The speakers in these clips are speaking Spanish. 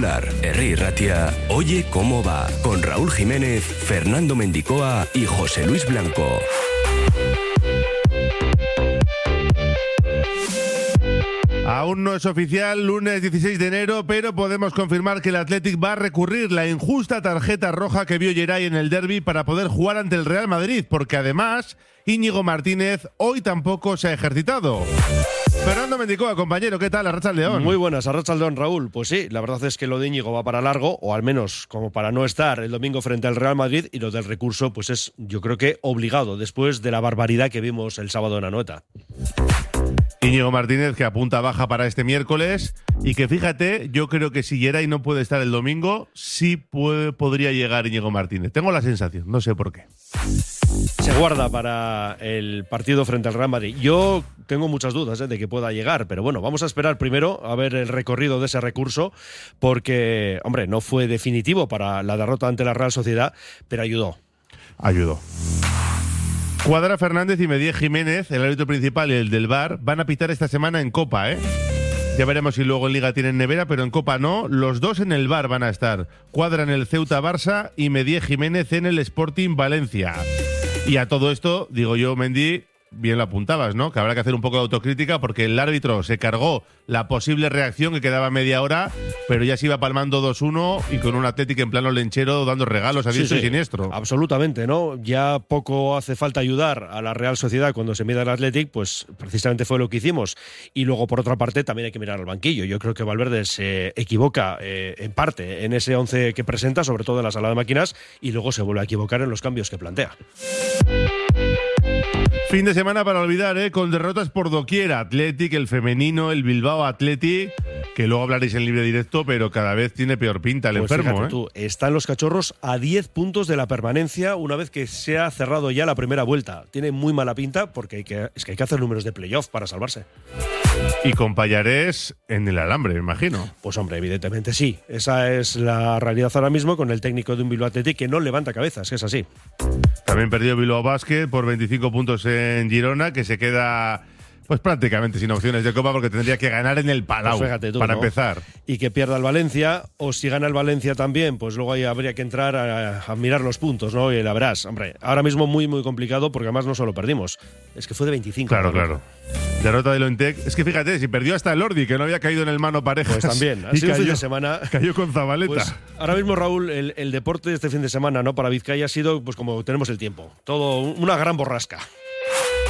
Popular, Herri Ratia, Oye cómo va, con Raúl Jiménez, Fernando Mendicoa y José Luis Blanco. Aún no es oficial, lunes 16 de enero, pero podemos confirmar que el Athletic va a recurrir la injusta tarjeta roja que vio Geray en el derby para poder jugar ante el Real Madrid, porque además Íñigo Martínez hoy tampoco se ha ejercitado. Fernando Mendicoa, compañero, ¿qué tal? Arracha León. Muy buenas, Arracha León, Raúl. Pues sí, la verdad es que lo de Íñigo va para largo, o al menos como para no estar el domingo frente al Real Madrid, y lo del recurso, pues es, yo creo que obligado, después de la barbaridad que vimos el sábado en Anoeta. Íñigo Martínez que apunta baja para este miércoles y que fíjate, yo creo que si Geray no puede estar el domingo, sí puede, podría llegar Íñigo Martínez. Tengo la sensación, no sé por qué. Se guarda para el partido frente al Real Madrid. Yo tengo muchas dudas ¿eh? de que pueda llegar, pero bueno, vamos a esperar primero a ver el recorrido de ese recurso, porque, hombre, no fue definitivo para la derrota ante la Real Sociedad, pero ayudó. Ayudó. Cuadra Fernández y Medía Jiménez, el árbitro principal y el del bar, van a pitar esta semana en Copa, ¿eh? Ya veremos si luego en Liga tienen nevera, pero en Copa no. Los dos en el bar van a estar. Cuadra en el Ceuta Barça y Medía Jiménez en el Sporting Valencia. Y a todo esto, digo yo, Mendy, bien lo apuntabas, ¿no? Que habrá que hacer un poco de autocrítica porque el árbitro se cargó la posible reacción que quedaba media hora, pero ya se iba palmando 2-1 y con un Atlético en plano lenchero dando regalos a diestro y siniestro. Absolutamente, ¿no? Ya poco hace falta ayudar a la Real Sociedad cuando se mide el Athletic, pues precisamente fue lo que hicimos. Y luego, por otra parte, también hay que mirar al banquillo. Yo creo que Valverde se equivoca eh, en parte en ese 11 que presenta, sobre todo en la sala de máquinas, y luego se vuelve a equivocar en los cambios que plantea. Fin de semana para olvidar, ¿eh? con derrotas por doquier. Athletic, el femenino, el Bilbao Athletic, que luego hablaréis en libre directo, pero cada vez tiene peor pinta el Pues enfermo. ¿eh? tú, están los cachorros a 10 puntos de la permanencia una vez que se ha cerrado ya la primera vuelta. Tiene muy mala pinta porque hay que, es que hay que hacer números de playoff para salvarse. Y con Payarés en el alambre, me imagino. Pues hombre, evidentemente sí. Esa es la realidad ahora mismo con el técnico de un Bilbao Athletic que no levanta cabezas, que es así. También perdió Bilbao Basket por 25 puntos en Girona, que se queda pues prácticamente sin opciones de Copa porque tendría que ganar en el Palau Pues tú, para ¿no? empezar. Y que pierda el Valencia, o si gana el Valencia también, pues luego ahí habría que entrar a, a mirar los puntos, ¿no? Y la verás, hombre, ahora mismo muy, muy complicado porque además no solo perdimos, es que fue de 25. Claro, claro. Derrota de Lointec. Es que fíjate, si perdió hasta el Ordi, que no había caído en el mano parejas. Pues también, ha sido un fin cayó, de semana. cayó con Zabaleta. Pues ahora mismo, Raúl, el, el deporte de este fin de semana, ¿no? Para Vizcaya ha sido, pues como tenemos el tiempo, todo una gran borrasca.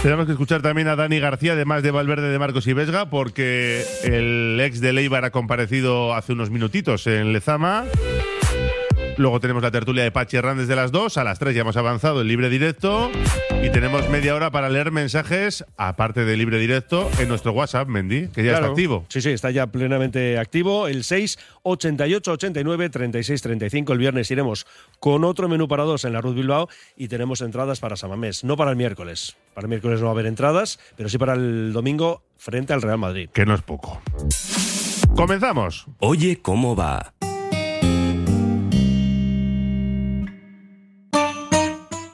Tenemos que escuchar también a Dani García, además de Valverde, de Marcos y Vesga, porque el ex de Leibar ha comparecido hace unos minutitos en Lezama. Luego tenemos la tertulia de Pachi Hernández de las 2. A las 3 ya hemos avanzado en libre directo. Y tenemos media hora para leer mensajes, aparte de libre directo, en nuestro WhatsApp, Mendy, que ya está activo. Sí, sí, está ya plenamente activo. El 6 88 89 36 35. El viernes iremos con otro menú para dos en la Ruth Bilbao y tenemos entradas para Samamés. No para el miércoles. Para el miércoles no va a haber entradas, pero sí para el domingo frente al Real Madrid. Que no es poco. Comenzamos. Oye cómo va.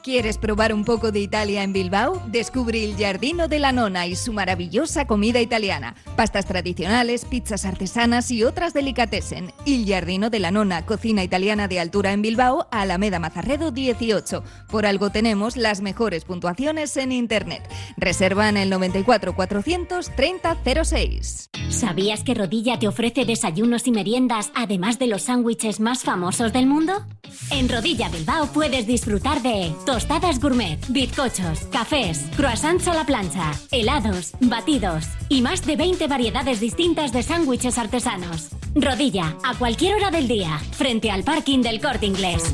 ¿Quieres probar un poco de Italia en Bilbao? Descubre el Giardino de la Nona y su maravillosa comida italiana. Pastas tradicionales, pizzas artesanas y otras delicatessen. Il Giardino de la Nona, cocina italiana de altura en Bilbao, Alameda Mazarredo 18. Por algo tenemos las mejores puntuaciones en Internet. Reserva en el 94 430 06. ¿Sabías que Rodilla te ofrece desayunos y meriendas además de los sándwiches más famosos del mundo? En Rodilla Bilbao puedes disfrutar de tostadas gourmet, bizcochos, cafés, croissants a la plancha, helados, batidos y más de 20 variedades distintas de sándwiches artesanos. Rodilla, a cualquier hora del día, frente al parking del Corte Inglés.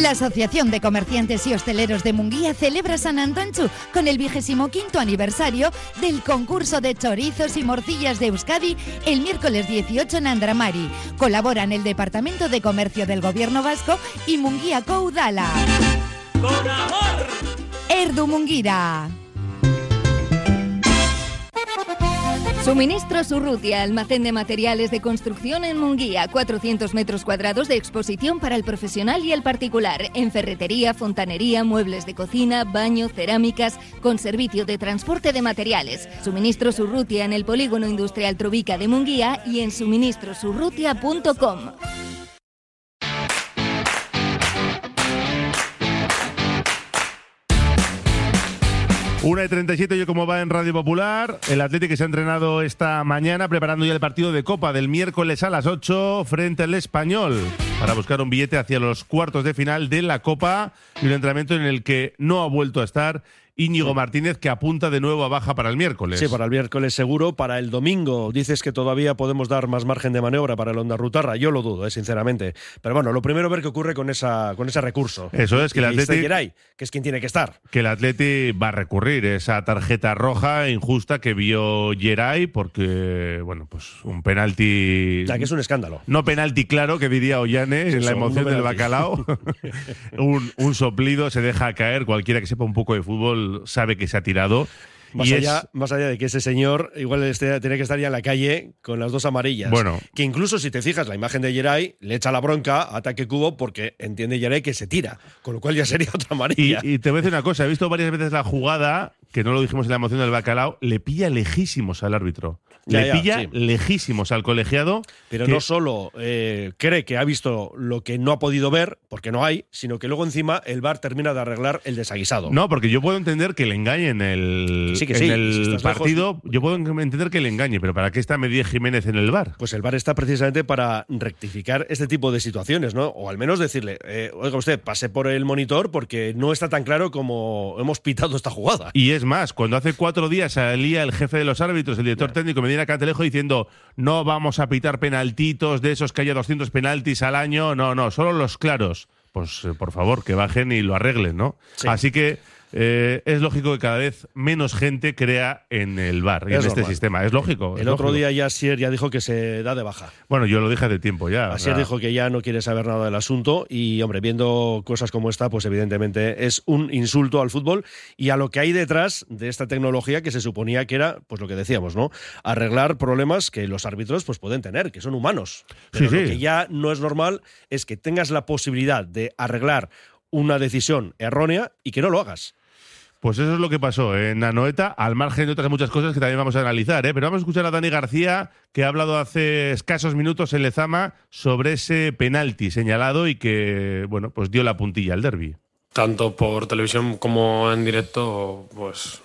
La Asociación de Comerciantes y Hosteleros de Munguía celebra San Antonchu con el vigésimo quinto aniversario del concurso de chorizos y morcillas de Euskadi el miércoles 18 en Andramari. Colaboran el Departamento de Comercio del Gobierno Vasco y Munguía Coudala. ¡Con amor! Erdu Munguira. Suministro Surrutia, almacén de materiales de construcción en Munguía, 400 metros cuadrados de exposición para el profesional y el particular, en ferretería, fontanería, muebles de cocina, baño, cerámicas, con servicio de transporte de materiales. Suministro Surrutia en el polígono industrial Trovica de Munguía y en suministrosurrutia.com. Una y 37, yo como va en Radio Popular. El Atlético se ha entrenado esta mañana preparando ya el partido de Copa del miércoles a las 8 frente al Español para buscar un billete hacia los cuartos de final de la Copa y un entrenamiento en el que no ha vuelto a estar Íñigo Martínez, que apunta de nuevo a baja para el miércoles. Sí, para el miércoles seguro. Para el domingo dices que todavía podemos dar más margen de maniobra para el Onda Rutarra. Yo lo dudo, eh, sinceramente. Pero bueno, lo primero ver qué ocurre con, esa, con ese recurso. Eso es, que el Atleti... que es quien tiene que estar. Que el Atleti va a recurrir esa tarjeta roja injusta que vio Geray, porque, bueno, pues un penalti... Ya que es un escándalo. No penalti claro, que diría Ollane en la emoción del bacalao. un, un soplido se deja caer, cualquiera que sepa un poco de fútbol sabe que se ha tirado. Más, allá, más allá de que ese señor igual este, tiene que estar ya en la calle con las dos amarillas. Bueno. Que incluso si te fijas la imagen de Geray, le echa la bronca a ataque cubo porque entiende Geray que se tira. Con lo cual ya sería otra amarilla. Y, y te voy a decir una cosa, he visto varias veces la jugada, que no lo dijimos en la emoción del bacalao, le pilla lejísimos al árbitro le pilla lejísimos al colegiado. Pero no solo eh, cree que ha visto lo que no ha podido ver, porque no hay, sino que luego encima el VAR termina de arreglar el desaguisado. No, porque yo puedo entender que le engañe en el, el partido. yo puedo entender que le engañe, pero ¿para qué está Medía Jiménez en el VAR? Pues el VAR está precisamente para rectificar este tipo de situaciones, ¿no? O al menos decirle, eh, oiga usted, pase por el monitor porque no está tan claro como hemos pitado esta jugada. Y es más, cuando hace cuatro días salía el jefe de los árbitros, el director técnico, Medina Cantelejo diciendo no vamos a pitar penaltitos de esos que haya 200 penaltis al año, no, no, solo los claros. Pues eh, por favor, que bajen y lo arreglen, ¿no? Así que eh, es lógico que cada vez menos gente crea en el bar y en este sistema. Es lógico. El otro día ya Sier ya dijo que se da de baja. Bueno, yo lo dije de tiempo ya. Asier dijo que ya no quiere saber nada del asunto y, hombre, viendo cosas como esta, pues evidentemente es un insulto al fútbol y a lo que hay detrás de esta tecnología que se suponía que era, pues lo que decíamos, ¿no? Arreglar problemas que los árbitros pues pueden tener, que son humanos. Pero lo que ya no es normal es que tengas la posibilidad de arreglar una decisión errónea y que no lo hagas. Pues eso es lo que pasó en Anoeta, al margen de otras muchas cosas que también vamos a analizar. ¿eh? Pero vamos a escuchar a Dani García, que ha hablado hace escasos minutos en Lezama sobre ese penalti señalado y que, bueno, pues dio la puntilla al derby. Tanto por televisión como en directo, pues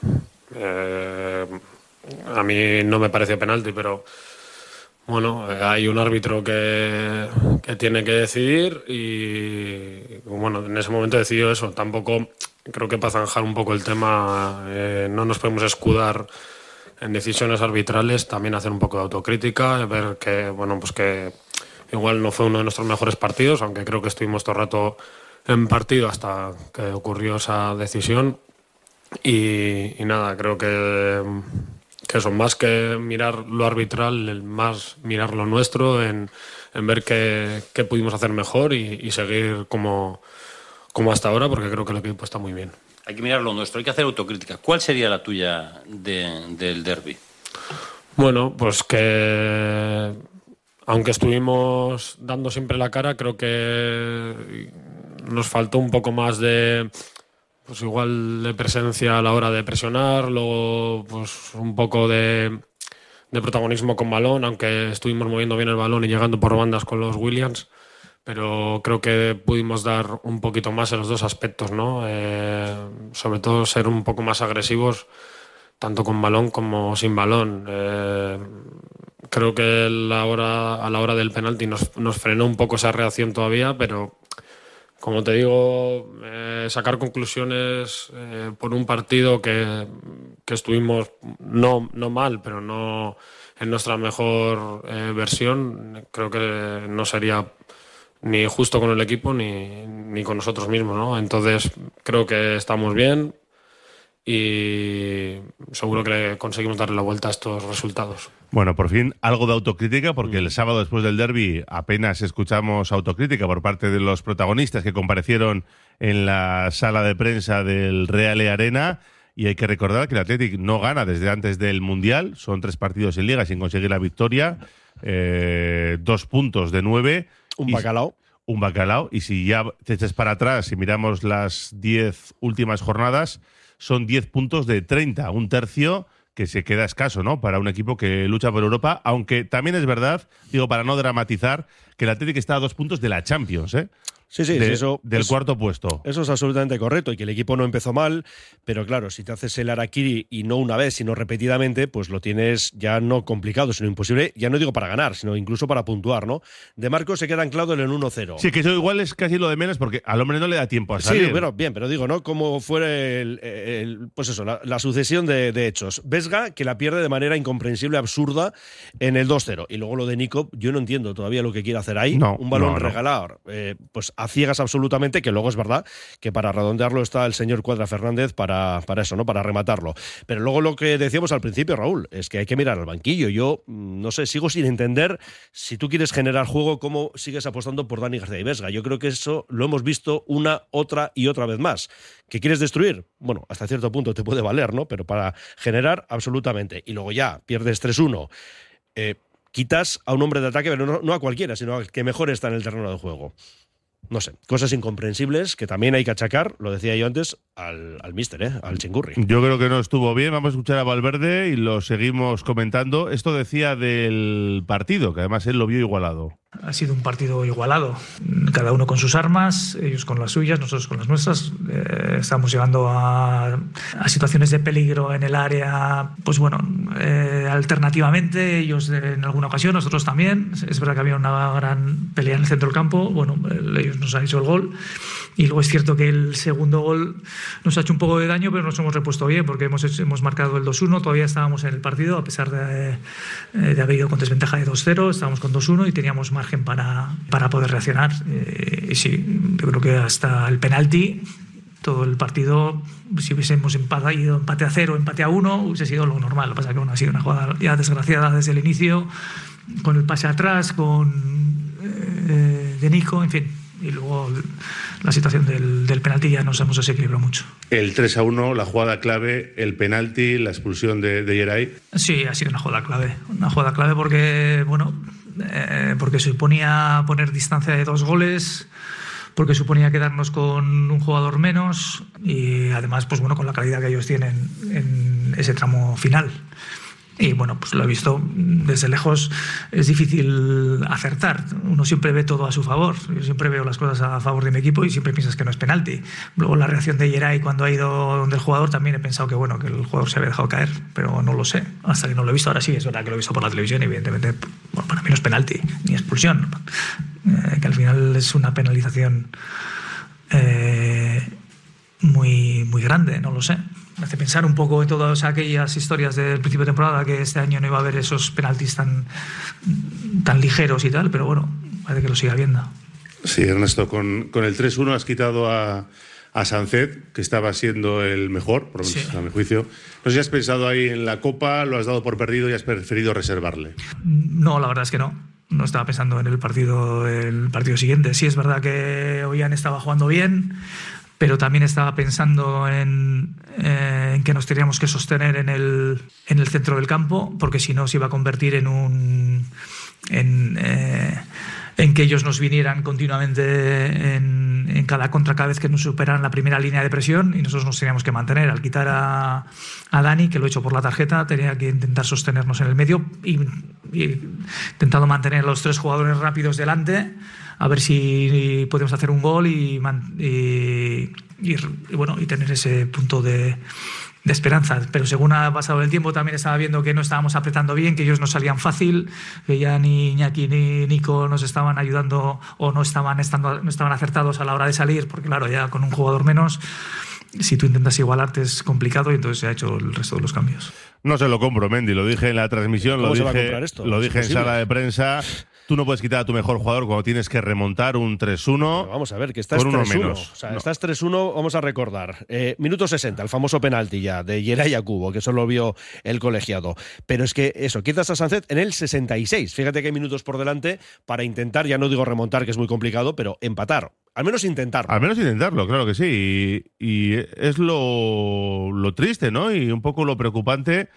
eh, a mí no me parece penalti, pero bueno, hay un árbitro que, que tiene que decidir y bueno, en ese momento decidió eso. Tampoco creo que para zanjar un poco el tema, eh, no nos podemos escudar en decisiones arbitrales, también hacer un poco de autocrítica, ver que, bueno, pues que igual no fue uno de nuestros mejores partidos, aunque creo que estuvimos todo el rato en partido hasta que ocurrió esa decisión. Y, nada, creo que, que eso, más que mirar lo arbitral, más mirar lo nuestro, en, ver qué, pudimos hacer mejor y seguir como como hasta ahora, porque creo que el equipo está muy bien. Hay que mirar lo nuestro, hay que hacer autocrítica. ¿Cuál sería la tuya del derby? Bueno, pues que aunque estuvimos dando siempre la cara, creo que nos faltó un poco más de pues igual de presencia a la hora de presionar, luego pues un poco de, de protagonismo con balón, aunque estuvimos moviendo bien el balón y llegando por bandas con los Williams pero creo que pudimos dar un poquito más en los dos aspectos, ¿no? Eh, sobre todo ser un poco más agresivos tanto con balón como sin balón. Eh, creo que la hora, a la hora del penalti nos, nos, frenó un poco esa reacción todavía, pero como te digo, eh, sacar conclusiones eh, por un partido que, estuvimos no, no mal, pero no en nuestra mejor eh, versión, creo que no sería ni justo con el equipo ni, ni con nosotros mismos. ¿no? Entonces creo que estamos bien, y seguro que conseguimos darle la vuelta a estos resultados. Bueno, por fin algo de autocrítica, porque el sábado después del derby apenas escuchamos autocrítica por parte de los protagonistas que comparecieron en la sala de prensa del Real Arena. Y hay que recordar que el Athletic no gana desde antes del Mundial. Son tres partidos en Liga sin conseguir la victoria. Eh, dos puntos de nueve. Un bacalao. Un bacalao. Y si ya te echas para atrás y miramos las diez últimas jornadas, son 10 puntos de 30, un tercio que se queda escaso, ¿no? Para un equipo que lucha por Europa, aunque también es verdad, digo, para no dramatizar, que el Atlético está a dos puntos de la Champions, ¿eh? Sí, sí, eso, del cuarto puesto. Eso es absolutamente correcto y que el equipo no empezó mal, pero claro, si te haces el Arakiri y no una vez, sino repetidamente, pues lo tienes ya no complicado, sino imposible, ya no digo para ganar, sino incluso para puntuar, ¿no? De Marcos se queda anclado en el 1-0. Sí, que eso igual es casi lo de menos porque al hombre no le da tiempo a salir. Sí, pero bien, pero digo, ¿no? Como fuera el, pues eso, la, sucesión de, hechos. Vesga que la pierde de manera incomprensible, absurda, en el 2-0. Y luego lo de Nico, yo no entiendo todavía lo que quiere hacer ahí. No, un balón no, no. regalado, eh, pues a ciegas absolutamente, que luego es verdad que para redondearlo está el señor Cuadra Fernández para, para eso, ¿no? Para rematarlo. Pero luego lo que decíamos al principio, Raúl, es que hay que mirar al banquillo. Yo, mm, no sé, sigo sin entender si tú quieres generar juego, cómo sigues apostando por Dani García y Vesga. Yo creo que eso lo hemos visto una, otra y otra vez más. ¿Que quieres destruir? Bueno, hasta cierto punto te puede valer, ¿no? Pero para generar, absolutamente. Y luego ya pierdes 3-1. Eh, quitas a un hombre de ataque, pero no, no, a cualquiera, sino al que mejor está en el terreno de juego. No sé, cosas incomprensibles que también hay que achacar, lo decía yo antes, al, al mister, ¿eh? al chingurri. Yo creo que no estuvo bien. Vamos a escuchar a Valverde y lo seguimos comentando. Esto decía del partido, que además él lo vio igualado. Ha sido un partido igualado, cada uno con sus armas, ellos con las suyas, nosotros con las nuestras. Eh, estamos llegando a, a, situaciones de peligro en el área, pues bueno, eh, alternativamente, ellos en alguna ocasión, nosotros también. Es verdad que había una gran pelea en el centro del campo, bueno, ellos nos han hecho el gol. Y luego es cierto que el segundo gol nos ha hecho un poco de daño, pero nos hemos repuesto bien porque hemos, hecho, hemos marcado el 2-1, todavía estábamos en el partido, a pesar de, eh, de haber ido con desventaja de 2-0, estábamos con 2-1 y teníamos margen para, para poder reaccionar. Eh, y sí, yo creo que hasta el penalti, todo el partido, si hubiésemos empate, ido empate a cero, empate a uno, hubiese sido lo normal. Lo que pasa es que bueno, ha sido una jugada ya desgraciada desde el inicio, con el pase atrás, con eh, de Nico, en fin. Y luego la situación del, del penalti ya nos hemos desequilibrado mucho. El 3 a 1, la jugada clave, el penalti, la expulsión de, de Geray. Sí, ha sido una jugada clave. Una jugada clave porque, bueno, eh, porque suponía poner distancia de dos goles, porque suponía quedarnos con un jugador menos y además, pues bueno, con la calidad que ellos tienen en ese tramo final. Y bueno, pues lo he visto desde lejos, es difícil acertar. Uno siempre ve todo a su favor. Yo siempre veo las cosas a favor de mi equipo y siempre piensas que no es penalti. Luego la reacción de Yeray cuando ha ido donde el jugador también he pensado que bueno, que el jugador se había dejado caer, pero no lo sé. Hasta que no lo he visto. Ahora sí, es verdad que lo he visto por la televisión evidentemente para mí no es penalti ni expulsión. Eh, que al final es una penalización eh, muy, muy grande, no lo sé me hace pensar un poco en todas aquellas historias del principio de temporada que este año no iba a haber esos penaltis tan, tan ligeros y tal, pero bueno, parece que lo sigue habiendo. Sí, Ernesto, con, con el 3-1 has quitado a, a Sancet, que estaba siendo el mejor, por lo menos sí. a mi juicio. No sé si has pensado ahí en la Copa, lo has dado por perdido y has preferido reservarle. No, la verdad es que no. No estaba pensando en el partido, el partido siguiente. Sí, es verdad que Ollán estaba jugando bien, pero también estaba pensando en, eh, en, que nos teníamos que sostener en el, en el centro del campo, porque si no se iba a convertir en un. En, eh, que ellos nos vinieran continuamente en, en, cada contra cada vez que nos superaran la primera línea de presión y nosotros nos teníamos que mantener. Al quitar a, a Dani, que lo he hecho por la tarjeta, tenía que intentar sostenernos en el medio y intentando mantener a los tres jugadores rápidos delante a ver si podemos hacer un gol y, y, y, bueno, y tener ese punto de, de esperanza. Pero según ha pasado el tiempo, también estaba viendo que no estábamos apretando bien, que ellos no salían fácil, que ya ni Iñaki ni Nico nos estaban ayudando o no estaban, estando, no estaban acertados a la hora de salir, porque claro, ya con un jugador menos, si tú intentas igualarte es complicado y entonces se ha hecho el resto de los cambios. No se lo compro, Mendy, lo dije en la transmisión, lo dije, lo dije en sala de prensa. Tú no puedes quitar a tu mejor jugador cuando tienes que remontar un 3-1. Vamos a ver, que estás 3-1. O sea, estás 3-1, vamos a recordar. Eh, minuto 60, el famoso penalti ya de Yeray Cubo, que solo vio el colegiado. Pero es que eso, quitas a Sancet en el 66. Fíjate que hay minutos por delante para intentar, ya no digo remontar, que es muy complicado, pero empatar. Al menos intentarlo. Al menos intentarlo, claro que sí. Y, es lo, lo triste, ¿no? Y un poco lo preocupante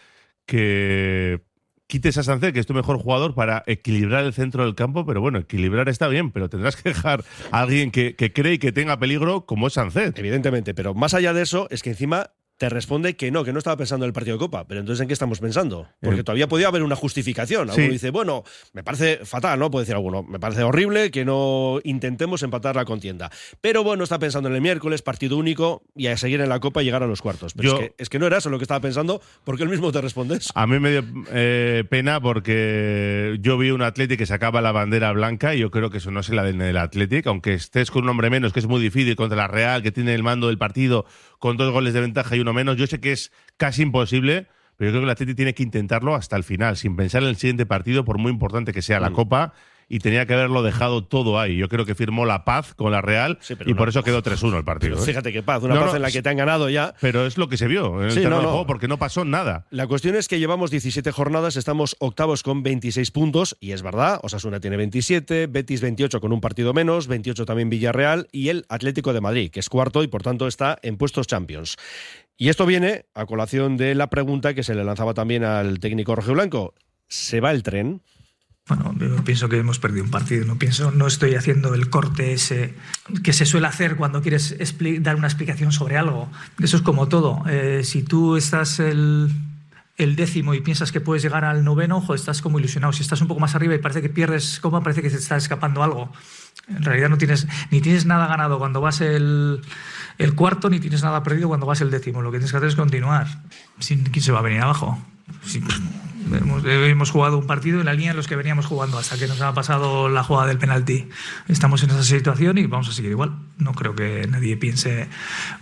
que quites a Sánchez, que es tu mejor jugador, para equilibrar el centro del campo, pero bueno, equilibrar está bien, pero tendrás que dejar a alguien que, que cree y que tenga peligro como es Sánchez. Evidentemente, pero más allá de eso, es que encima te responde que no, que no estaba pensando en el partido de Copa. Pero entonces, ¿en qué estamos pensando? Porque todavía podía haber una justificación. Alguno dice, bueno, me parece fatal, ¿no? Puede decir alguno, me parece horrible que no intentemos empatar la contienda. Pero bueno, está pensando en el miércoles, partido único, y a seguir en la Copa y llegar a los cuartos. Pero es, que, es, que, no era eso lo que estaba pensando, porque él mismo te respondes. A mí me dio eh, pena porque yo vi un Atlético que sacaba la bandera blanca y yo creo que eso no es la del Atlético, aunque estés con un hombre menos, que es muy difícil contra la Real, que tiene el mando del partido con dos goles de ventaja y uno menos. Yo sé que es casi imposible, pero yo creo que el Atleti tiene que intentarlo hasta el final, sin pensar en el siguiente partido, por muy importante que sea la mm. Copa y tenía que haberlo dejado todo ahí. Yo creo que firmó la paz con la Real y por eso quedó 3-1 el partido. ¿eh? Fíjate qué paz, una paz en la que te han ganado ya. Pero es lo que se vio en el terreno juego porque no pasó nada. La cuestión es que llevamos 17 jornadas, estamos octavos con 26 puntos y es verdad, Osasuna tiene 27, Betis 28 con un partido menos, 28 también Villarreal y el Atlético de Madrid, que es cuarto y por tanto está en puestos Champions. Y esto viene a colación de la pregunta que se le lanzaba también al técnico Rojo Blanco. ¿Se va el tren? Bueno, yo pienso que hemos perdido un partido. No pienso, no estoy haciendo el corte ese que se suele hacer cuando quieres dar una explicación sobre algo. Eso es como todo. Eh, si tú estás el, el, décimo y piensas que puedes llegar al noveno, ojo, estás como ilusionado. Si estás un poco más arriba y parece que pierdes cómo parece que se está escapando algo. En realidad no tienes ni tienes nada ganado cuando vas el, cuarto, ni tienes nada perdido cuando vas el décimo. Lo que tienes que hacer es continuar. ¿Quién se va a venir abajo? Hemos, jugado un partido en la línea en los que veníamos jugando hasta que nos ha pasado la jugada del penalti. Estamos en esa situación y vamos a seguir igual. No creo que nadie piense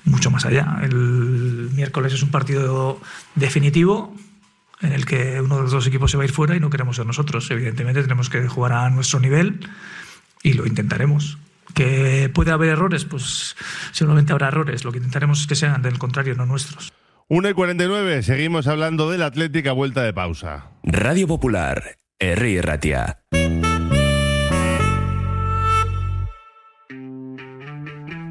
mucho más allá. El miércoles es un partido definitivo en el que uno de los dos equipos se va a ir fuera y no queremos ser nosotros. Evidentemente tenemos que jugar a nuestro nivel y lo intentaremos. ¿Que puede haber errores? Pues seguramente habrá errores. Lo que intentaremos es que sean del contrario, no nuestros. 1 y 49, seguimos hablando del Atlético a vuelta de pausa. Radio Popular, R. Ratia.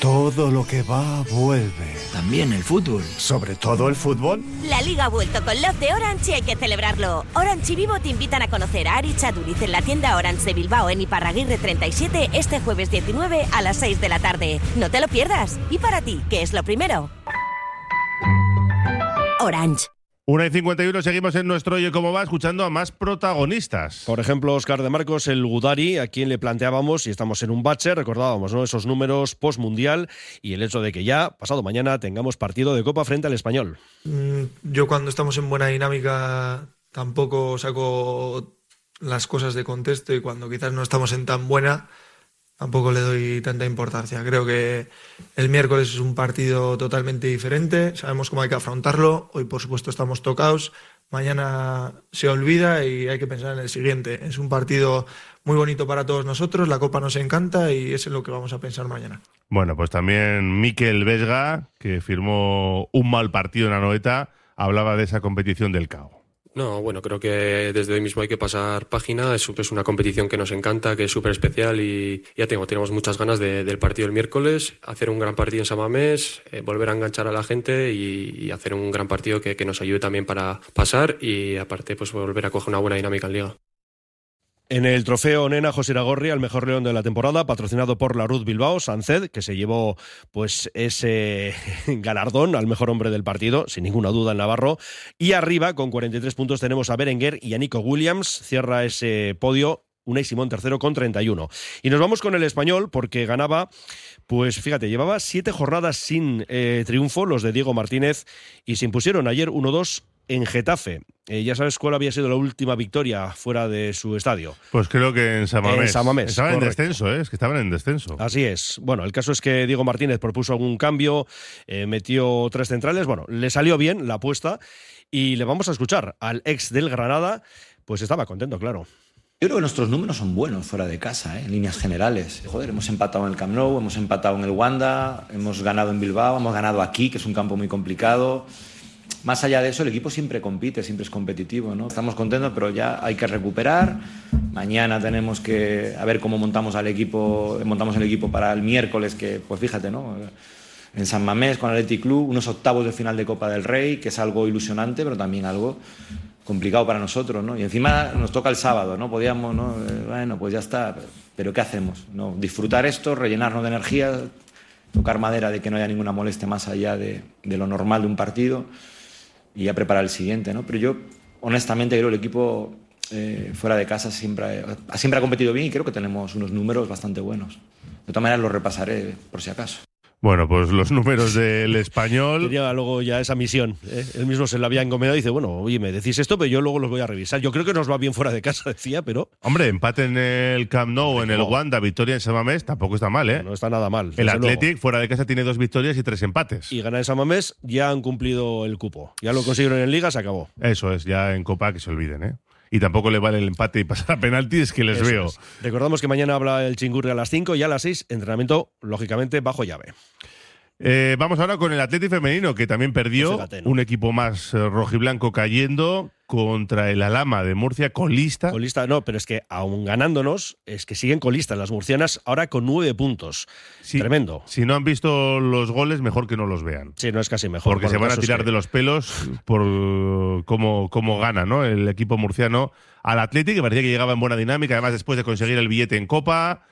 Todo lo que va, vuelve. También el fútbol. Sobre todo el fútbol. La liga ha vuelto con Love de Orange y hay que celebrarlo. Orange y Vivo te invitan a conocer a Ari Chaduriz en la tienda Orange de Bilbao en Iparraguirre 37 este jueves 19 a las 6 de la tarde. No te lo pierdas. ¿Y para ti, qué es lo primero? Orange. Una y 51 seguimos en nuestro Oye Cómo Va escuchando a más protagonistas. Por ejemplo, Oscar de Marcos, el Gudari, a quien le planteábamos, y estamos en un bache, recordábamos ¿no? esos números post-mundial y el hecho de que ya, pasado mañana, tengamos partido de Copa frente al Español. Mm, yo cuando estamos en buena dinámica tampoco saco las cosas de contexto y cuando quizás no estamos en tan buena tampoco le doy tanta importancia. Creo que el miércoles es un partido totalmente diferente, sabemos cómo hay que afrontarlo, hoy por supuesto estamos tocados, mañana se olvida y hay que pensar en el siguiente. Es un partido muy bonito para todos nosotros, la Copa nos encanta y es en lo que vamos a pensar mañana. Bueno, pues también Miquel Vesga, que firmó un mal partido en la noeta, hablaba de esa competición del CAO. No, bueno, creo que desde hoy mismo hay que pasar página. Es, una competición que nos encanta, que es súper especial y ya tengo, tenemos muchas ganas del partido el miércoles, hacer un gran partido en Samamés, eh, volver a enganchar a la gente y, hacer un gran partido que, que, nos ayude también para pasar y aparte pues volver a coger una buena dinámica en liga. En el trofeo Nena José Iragorri, al mejor león de la temporada, patrocinado por la Ruth Bilbao, Sanced, que se llevó pues ese galardón al mejor hombre del partido, sin ninguna duda el Navarro. Y arriba, con 43 puntos, tenemos a Berenguer y a Nico Williams. Cierra ese podio Unai Simón tercero con 31. Y nos vamos con el español porque ganaba, pues fíjate, llevaba siete jornadas sin eh, triunfo los de Diego Martínez y se impusieron ayer 1-2 en Getafe. Eh, ya sabes cuál había sido la última victoria fuera de su estadio. Pues creo que en Samamés. En estaban en descenso, ¿eh? es que estaban en descenso. Así es. Bueno, el caso es que Diego Martínez propuso algún cambio, eh, metió tres centrales. Bueno, le salió bien la apuesta y le vamos a escuchar al ex del Granada. Pues estaba contento, claro. Yo creo que nuestros números son buenos fuera de casa, en líneas generales. Joder, hemos empatado en el Camp Nou, hemos empatado en el Wanda, hemos ganado en Bilbao, hemos ganado aquí, que es un campo muy complicado más allá de eso, el equipo siempre compite, siempre es competitivo. ¿no? Estamos contentos, pero ya hay que recuperar. Mañana tenemos que a ver cómo montamos al equipo, montamos el equipo para el miércoles, que pues fíjate, ¿no? En San Mamés con el Athletic Club, unos octavos de final de Copa del Rey, que es algo ilusionante, pero también algo complicado para nosotros, ¿no? Y encima nos toca el sábado, ¿no? Podíamos, ¿no? Bueno, pues ya está, pero ¿qué hacemos? ¿No? Disfrutar esto, rellenarnos de energía, tocar madera de que no haya ninguna molestia más allá de lo normal de un partido y ya preparar el siguiente, ¿no? Pero yo, honestamente, creo que el equipo eh, fuera de casa siempre, siempre ha competido bien y creo que tenemos unos números bastante buenos. De todas maneras, los repasaré por si acaso. Bueno, pues los números del español. Quería luego ya esa misión. ¿eh? Él mismo se la había encomendado y dice, bueno, oye, me decís esto, pero yo luego los voy a revisar. Yo creo que nos va bien fuera de casa, decía, pero. Hombre, empate en el Camp Nou, en el Wanda, victoria en Samamés, tampoco está mal, ¿eh? No está nada mal. El Athletic fuera de casa tiene dos victorias y tres empates. Y gana en Samamés, ya han cumplido el cupo. Ya lo consiguieron en Liga, se acabó. Eso es, ya en Copa que se olviden, ¿eh? Y tampoco le vale el empate y pasar a penaltis que les veo. Recordamos que mañana habla el Chingurri a las 5 y a las 6, entrenamiento, lógicamente, bajo llave. Eh, vamos ahora con el Atlético femenino, que también perdió. Un equipo más eh, rojiblanco cayendo contra el Alama de Murcia, colista. Colista, no, pero es que aún ganándonos, es que siguen colistas las murcianas, ahora con nueve puntos. Tremendo. Si no han visto los goles, mejor que no los vean. Sí, no es casi mejor. Porque se van a tirar de los pelos por cómo, cómo gana ¿no? el equipo murciano al Atlético, que parecía que llegaba en buena dinámica, además después de conseguir el billete en Copa.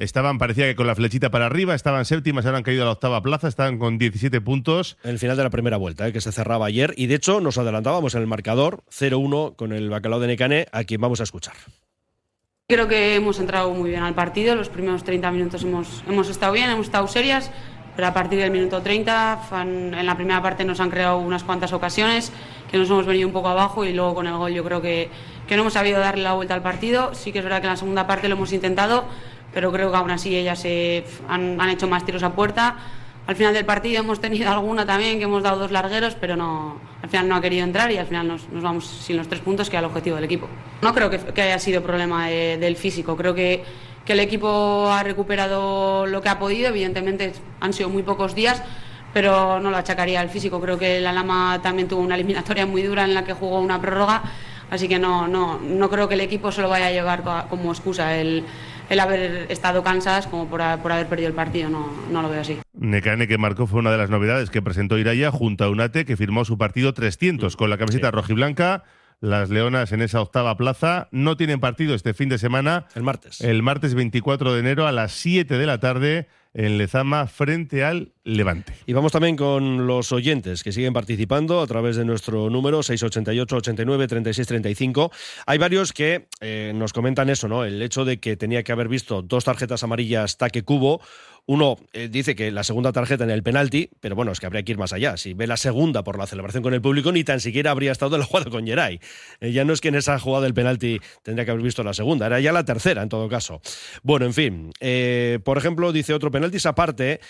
Estaban, parecía que con la flechita para arriba, estaban séptimas, ahora han caído a la octava plaza, estaban con 17 puntos. En el final de la primera vuelta, eh, que se cerraba ayer, y de hecho nos adelantábamos en el marcador 0-1 con el bacalao de Necane, a quien vamos a escuchar. Creo que hemos entrado muy bien al partido, los primeros 30 minutos hemos, hemos estado bien, hemos estado serias, pero a partir del minuto 30, en la primera parte nos han creado unas cuantas ocasiones que nos hemos venido un poco abajo y luego con el gol yo creo que, que no hemos sabido darle la vuelta al partido. Sí que es verdad que en la segunda parte lo hemos intentado, pero creo que aún así ellas se han, hecho más tiros a puerta. Al final del partido hemos tenido alguna también que hemos dado dos largueros, pero no, al final no ha querido entrar y al final nos, vamos sin los tres puntos, que era el objetivo del equipo. No creo que, haya sido problema del físico, creo que, que, el equipo ha recuperado lo que ha podido, evidentemente han sido muy pocos días, pero no lo achacaría al físico. Creo que la Lama también tuvo una eliminatoria muy dura en la que jugó una prórroga, así que no, no, no creo que el equipo se lo vaya a llevar como excusa el el haber estado cansadas como por, haber perdido el partido, no, no, lo veo así. Necane que marcó fue una de las novedades que presentó Iraya junto a Unate que firmó su partido 300 con la camiseta rojiblanca. Las Leonas en esa octava plaza no tienen partido este fin de semana. El martes. El martes 24 de enero a las 7 de la tarde en Lezama frente al Levante. Y vamos también con los oyentes que siguen participando a través de nuestro número 688 89 36 35. Hay varios que eh, nos comentan eso, ¿no? El hecho de que tenía que haber visto dos tarjetas amarillas taque cubo. Uno eh, dice que la segunda tarjeta en el penalti, pero bueno, es que habría que ir más allá. Si ve la segunda por la celebración con el público, ni tan siquiera habría estado en la jugada con Geray. Eh, ya no es que en esa jugada del penalti tendría que haber visto la segunda, era ya la tercera en todo caso. Bueno, en fin. por ejemplo, dice otro penalti aparte.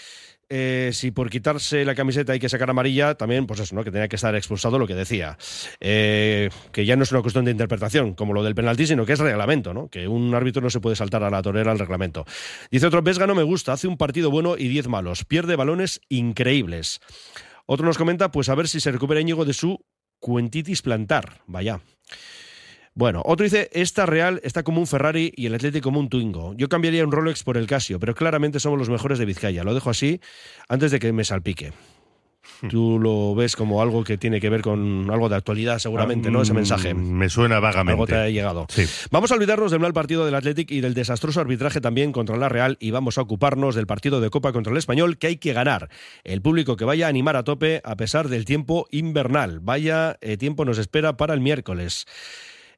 Eh, si por quitarse la camiseta hay que sacar amarilla, también, pues eso, ¿no? Que tenía que estar expulsado lo que decía. Eh, que ya no es una cuestión de interpretación, como lo del penalti, sino que es reglamento, ¿no? Que un árbitro no se puede saltar a la torera al reglamento. Dice otro, Vesga no me gusta, hace un partido bueno y diez malos, pierde balones increíbles. Otro nos comenta, pues a ver si se recupera Íñigo de su cuentitis plantar. Vaya. Bueno, otro dice, esta Real está como un Ferrari y el Atlético como un Twingo. Yo cambiaría un Rolex por el Casio, pero claramente somos los mejores de Vizcaya. Lo dejo así antes de que me salpique. Hmm. Tú lo ves como algo que tiene que ver con algo de actualidad, seguramente, ¿no? Ese mensaje. Mm, me suena vagamente. Algo te ha llegado. Sí. Vamos a olvidarnos del mal partido del Athletic y del desastroso arbitraje también contra la Real y vamos a ocuparnos del partido de Copa contra el Español que hay que ganar. El público que vaya a animar a tope a pesar del tiempo invernal. Vaya eh, tiempo nos espera para el miércoles.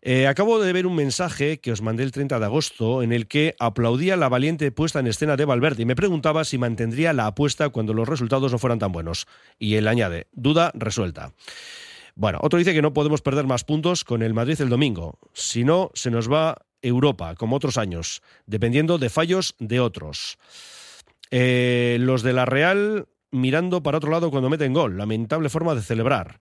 Eh, acabo de ver un mensaje que os mandé el 30 de agosto en el que aplaudía la valiente puesta en escena de Valverde y me preguntaba si mantendría la apuesta cuando los resultados no fueran tan buenos. Y él añade, duda resuelta. Bueno, otro dice que no podemos perder más puntos con el Madrid el domingo. Si no, se nos va Europa, como otros años, dependiendo de fallos de otros. Eh, los de la Real mirando para otro lado cuando meten gol. Lamentable forma de celebrar.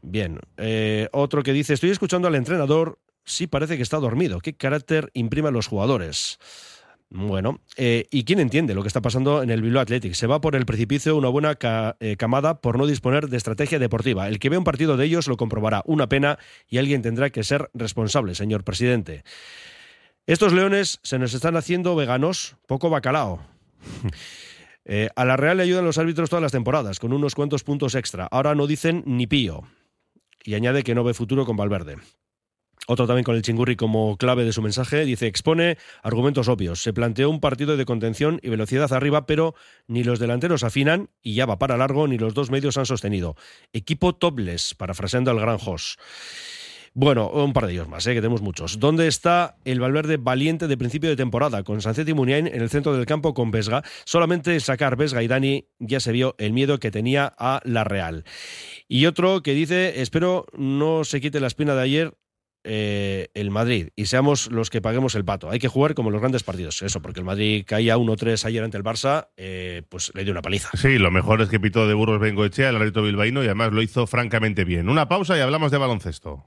Bien, eh, otro que dice, estoy escuchando al entrenador, sí parece que está dormido. ¿Qué carácter imprime a los jugadores? Bueno, eh, ¿y quién entiende lo que está pasando en el Bilbao Athletic? Se va por el precipicio una buena eh, camada por no disponer de estrategia deportiva. El que ve un partido de ellos lo comprobará. Una pena y alguien tendrá que ser responsable, señor presidente. Estos leones se nos están haciendo veganos, poco bacalao. a la Real le ayudan los árbitros todas las temporadas, con unos cuantos puntos extra. Ahora no dicen ni pío y añade que no ve futuro con Valverde. Otro también con el chingurri como clave de su mensaje, dice, expone argumentos obvios. Se planteó un partido de contención y velocidad arriba, pero ni los delanteros afinan y ya va para largo, ni los dos medios han sostenido. Equipo topless, parafraseando al gran Jos. Bueno, un par de ellos más, ¿eh? que tenemos muchos. ¿Dónde está el Valverde valiente de principio de temporada? Con Sancet y Muniain en el centro del campo con Vesga. Solamente sacar Vesga y Dani ya se vio el miedo que tenía a la Real. Y otro que dice, espero no se quite la espina de ayer eh, el Madrid y seamos los que paguemos el pato. Hay que jugar como los grandes partidos. Eso, porque el Madrid caía 1-3 ayer ante el Barça, eh, pues le dio una paliza. Sí, lo mejor es que pitó de burros Bengoechea, el árbitro bilbaíno, y además lo hizo francamente bien. Una pausa y hablamos de baloncesto.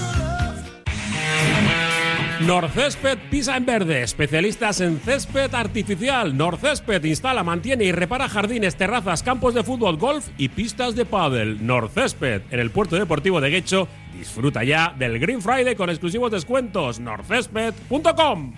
Norcésped Pisa en Verde, especialistas en césped artificial. Norcésped instala, mantiene y repara jardines, terrazas, campos de fútbol, golf y pistas de pádel. Norcésped, en el puerto deportivo de Guecho, disfruta ya del Green Friday con exclusivos descuentos. norcésped.com.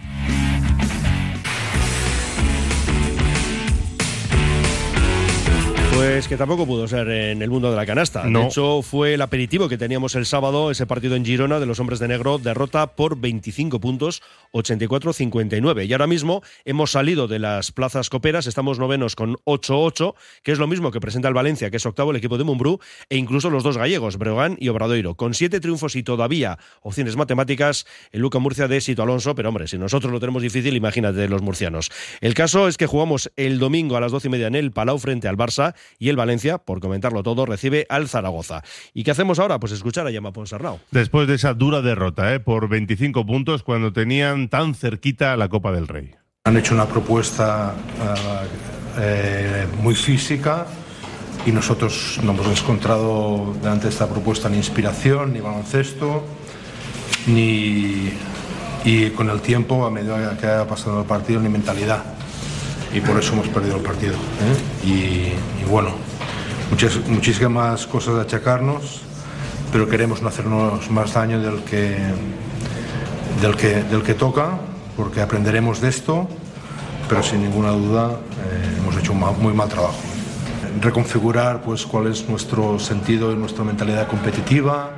Pues que tampoco pudo ser en el mundo de la canasta. No. De hecho, fue el aperitivo que teníamos el sábado, ese partido en Girona de los hombres de negro, derrota por 25 puntos, 84-59. Y ahora mismo hemos salido de las plazas coperas, estamos novenos con 8-8, que es lo mismo que presenta el Valencia, que es octavo el equipo de Mumbrú, e incluso los dos gallegos, Breogán y Obradoiro. Con siete triunfos y todavía opciones matemáticas, el Luca Murcia de Sito Alonso, pero hombre, si nosotros lo tenemos difícil, imagínate los murcianos. El caso es que jugamos el domingo a las 12 y media en el Palau frente al Barça y el Valencia, por comentarlo todo, recibe al Zaragoza. ¿Y qué hacemos ahora? Pues escuchar a Llama Ponsarnau. Después de esa dura derrota, ¿eh? por 25 puntos, cuando tenían tan cerquita la Copa del Rey. Han hecho una propuesta eh, eh, muy física y nosotros no hemos encontrado delante de esta propuesta ni inspiración, ni baloncesto, ni y con el tiempo, a medida que ha pasado el partido, ni mentalidad. Y por eso hemos perdido el partido. ¿eh? Y, y bueno, muchas, muchísimas cosas de achacarnos, pero queremos no hacernos más daño del que, del que, del que toca, porque aprenderemos de esto, pero sin ninguna duda eh, hemos hecho un muy mal trabajo. Reconfigurar pues, cuál es nuestro sentido y nuestra mentalidad competitiva,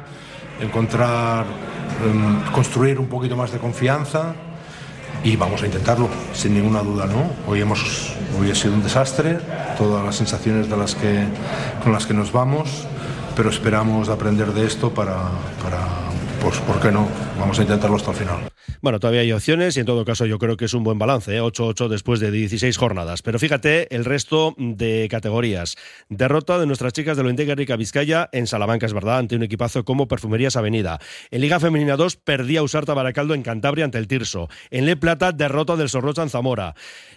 encontrar, em, construir un poquito más de confianza y vamos a intentarlo, sin ninguna duda, ¿no? Hoy, hemos, hoy ha sido un desastre, todas las sensaciones de las que, con las que nos vamos, pero esperamos aprender de esto para, para pues, ¿por qué no? Vamos a intentarlo hasta el final. Bueno, todavía hay opciones y en todo caso yo creo que es un buen balance, ¿eh? 8-8 después de 16 jornadas. Pero fíjate el resto de categorías. Derrota de nuestras chicas de Lointegui Rica Vizcaya en Salamanca, es verdad, ante un equipazo como Perfumerías Avenida. En Liga Femenina 2 perdía Usarta Baracaldo en Cantabria ante el Tirso. En Le Plata, derrota del Sorrocha en Zamora.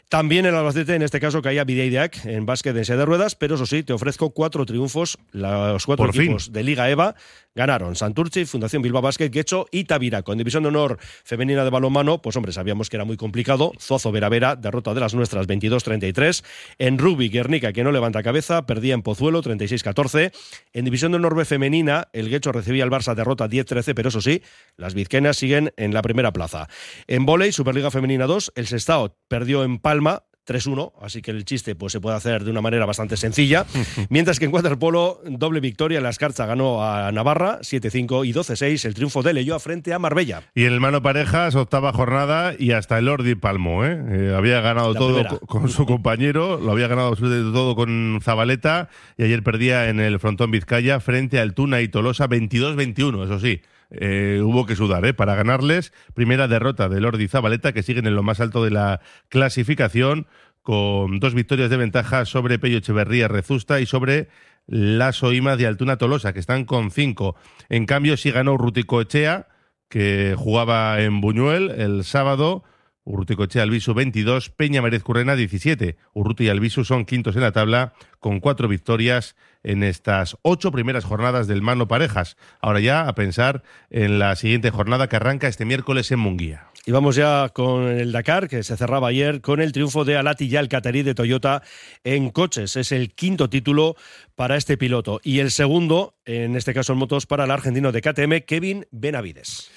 También el Albacete, en este caso, caía Videideac en básquet en sede de ruedas, pero eso sí, te ofrezco cuatro triunfos. Los cuatro Por fin. equipos de Liga EVA ganaron Santurchi, Fundación Bilbao Basket, Guecho y Tavira. Con División de Honor Femenina de Balonmano, pues hombre, sabíamos que era muy complicado. Zozo Veravera, derrota de las nuestras 22-33. En Rugby, Guernica, que no levanta cabeza, perdía en Pozuelo 36-14. En División de Honor B Femenina, el Guecho recibía al Barça derrota 10-13, pero eso sí, las vizquenas siguen en la primera plaza. En volei, Superliga Femenina 2, el Sestao perdió en Palma 3-1, así que el chiste pues, se puede hacer de una manera bastante sencilla. Mientras que en waterpolo, doble victoria, la Escarcha ganó a Navarra 7-5 y 12-6, el triunfo de Leyoa frente a Marbella. Y en el mano parejas, octava jornada y hasta el Ordi Palmo. ¿eh? Eh, había ganado La todo primera. co- con su compañero, lo había ganado todo con Zabaleta y ayer perdía en el frontón Vizcaya frente al Tuna y Tolosa 22-21, eso sí. Eh, hubo que sudar ¿eh? para ganarles. Primera derrota del Ordi Zabaleta, que siguen en lo más alto de la clasificación, con dos victorias de ventaja sobre Pello Echeverría Rezusta y sobre la Soima de Altuna Tolosa, que están con cinco. En cambio, sí ganó Rutico Echea, que jugaba en Buñuel el sábado. Urruticochea Albisu 22, Peña Mérez Currena 17. Urruti y Albisu son quintos en la tabla con cuatro victorias en estas ocho primeras jornadas del Mano Parejas. Ahora ya a pensar en la siguiente jornada que arranca este miércoles en Munguía. Y vamos ya con el Dakar, que se cerraba ayer con el triunfo de Alati ya el Catarí de Toyota en coches. Es el quinto título para este piloto. Y el segundo, en este caso en motos, para el argentino de KTM, Kevin Benavides.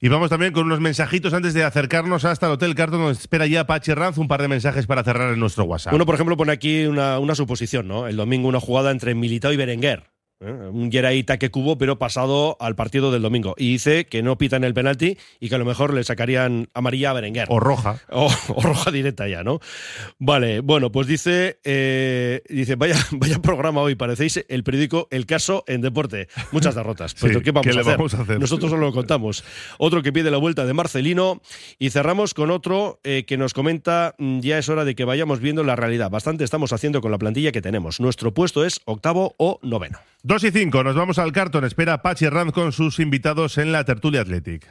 Y vamos también con unos mensajitos antes de acercarnos hasta el Hotel Carton, donde espera ya Pachi Ranz, un par de mensajes para cerrar en nuestro WhatsApp. Uno, por ejemplo, pone aquí una, suposición, ¿no? El domingo una jugada entre Militao y Berenguer. ¿Eh? Un Yeraita que cubo, pero pasado al partido del domingo. Y dice que no pitan el penalti y que a lo mejor le sacarían amarilla a Berenguer. O roja. O, o roja directa ya, ¿no? Vale, bueno, pues dice, eh, dice vaya, vaya programa hoy, parecéis el periódico El Caso en Deporte. Muchas derrotas. Sí, ¿qué, vamos, ¿qué a hacer? vamos a hacer? Nosotros solo lo contamos. Otro que pide la vuelta de Marcelino. Y cerramos con otro eh, que nos comenta, mm, ya es hora de que vayamos viendo la realidad. Bastante estamos haciendo con la plantilla que tenemos. Nuestro puesto es octavo o noveno. Dos y cinco, nos vamos al Carton. Espera Pachi Ranz con sus invitados en la tertulia Athletic.